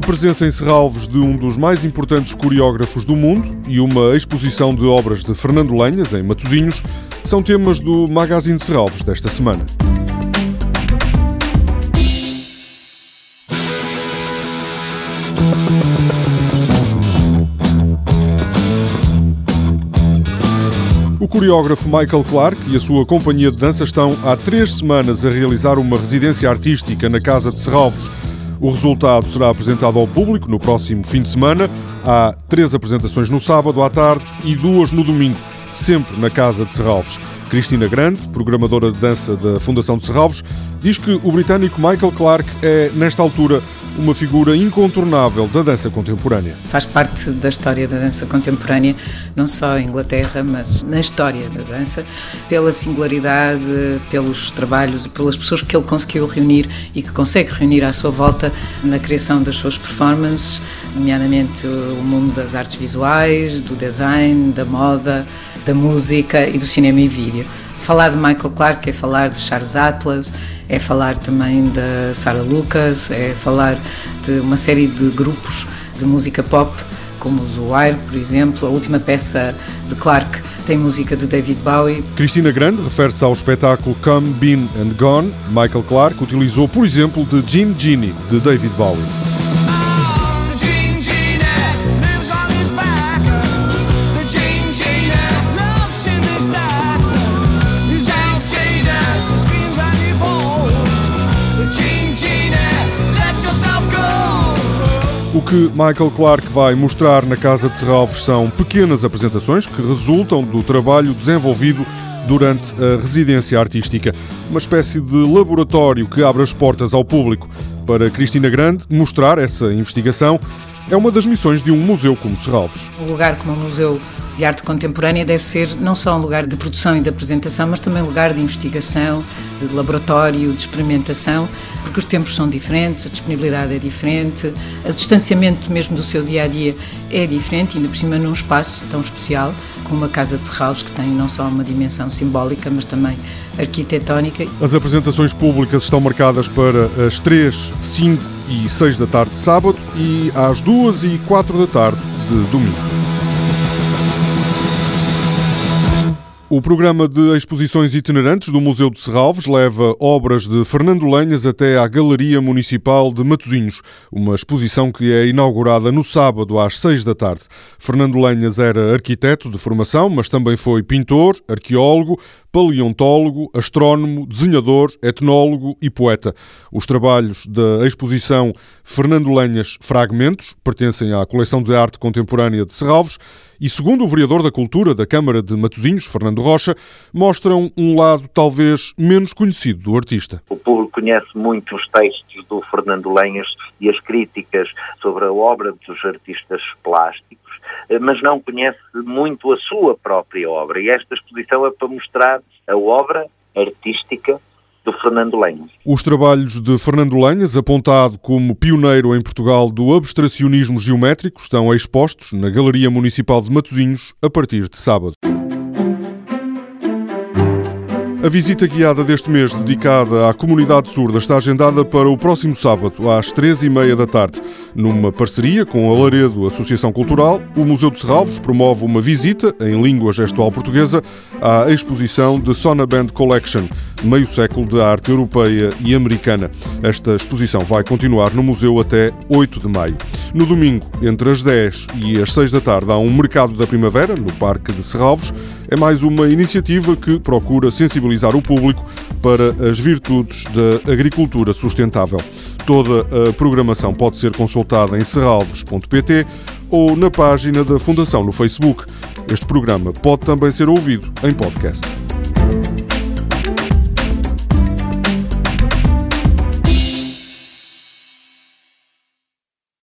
presença em Serralves de um dos mais importantes coreógrafos do mundo e uma exposição de obras de Fernando Lenhas, em Matosinhos, são temas do Magazine Serralves desta semana. O coreógrafo Michael Clark e a sua companhia de dança estão há três semanas a realizar uma residência artística na Casa de Serralvos. O resultado será apresentado ao público no próximo fim de semana. Há três apresentações no sábado à tarde e duas no domingo, sempre na Casa de Serralvos. Cristina Grande, programadora de dança da Fundação de Serralvos, diz que o britânico Michael Clark é, nesta altura, uma figura incontornável da dança contemporânea. Faz parte da história da dança contemporânea, não só em Inglaterra, mas na história da dança, pela singularidade, pelos trabalhos e pelas pessoas que ele conseguiu reunir e que consegue reunir à sua volta na criação das suas performances, nomeadamente o mundo das artes visuais, do design, da moda, da música e do cinema e vídeo. Falar de Michael Clark é falar de Charles Atlas, é falar também da Sarah Lucas, é falar de uma série de grupos de música pop, como os Wire, por exemplo. A última peça de Clark tem música de David Bowie. Cristina Grande refere-se ao espetáculo Come, Been and Gone. Michael Clark utilizou, por exemplo, de Jean Genie, de David Bowie. O que Michael Clark vai mostrar na Casa de Serralves são pequenas apresentações que resultam do trabalho desenvolvido durante a residência artística. Uma espécie de laboratório que abre as portas ao público. Para Cristina Grande, mostrar essa investigação é uma das missões de um museu como Serralves. Um lugar como o Museu de arte contemporânea deve ser não só um lugar de produção e de apresentação, mas também um lugar de investigação, de laboratório, de experimentação, porque os tempos são diferentes, a disponibilidade é diferente, o distanciamento mesmo do seu dia a dia é diferente, ainda por cima num espaço tão especial como a Casa de Serralves, que tem não só uma dimensão simbólica, mas também arquitetónica. As apresentações públicas estão marcadas para as 3, 5 e 6 da tarde de sábado e às 2 e 4 da tarde de domingo. O programa de exposições itinerantes do Museu de Serralves leva obras de Fernando Lenhas até à Galeria Municipal de Matosinhos, uma exposição que é inaugurada no sábado às seis da tarde. Fernando Lenhas era arquiteto de formação, mas também foi pintor, arqueólogo, paleontólogo, astrónomo, desenhador, etnólogo e poeta. Os trabalhos da exposição Fernando Lenhas Fragmentos pertencem à coleção de arte contemporânea de Serralves e, segundo o vereador da Cultura da Câmara de Matosinhos, Fernando Rocha, mostram um lado talvez menos conhecido do artista. O público conhece muito os textos do Fernando Lenhas e as críticas sobre a obra dos artistas plásticos eh, mas não conhece muito a sua própria obra. E esta exposição é para mostrar a obra artística do Fernando Lenhas. Os trabalhos de Fernando Lenhas, apontado como pioneiro em Portugal do abstracionismo geométrico, estão expostos na Galeria Municipal de Matosinhos a partir de sábado. A visita guiada deste mês, dedicada à comunidade surda, está agendada para o próximo sábado, às três e meia da tarde. Numa parceria com a Laredo Associação Cultural, o Museu de Serralvos promove uma visita, em língua gestual portuguesa, à exposição de Sona Band Collection, meio século de arte europeia e americana. Esta exposição vai continuar no museu até 8 de maio. No domingo, entre as 10 e as 6 da tarde, há um mercado da primavera no Parque de Serralvos. É mais uma iniciativa que procura sensibilizar o público para as virtudes da agricultura sustentável. Toda a programação pode ser consultada em serralves.pt ou na página da Fundação no Facebook. Este programa pode também ser ouvido em podcast.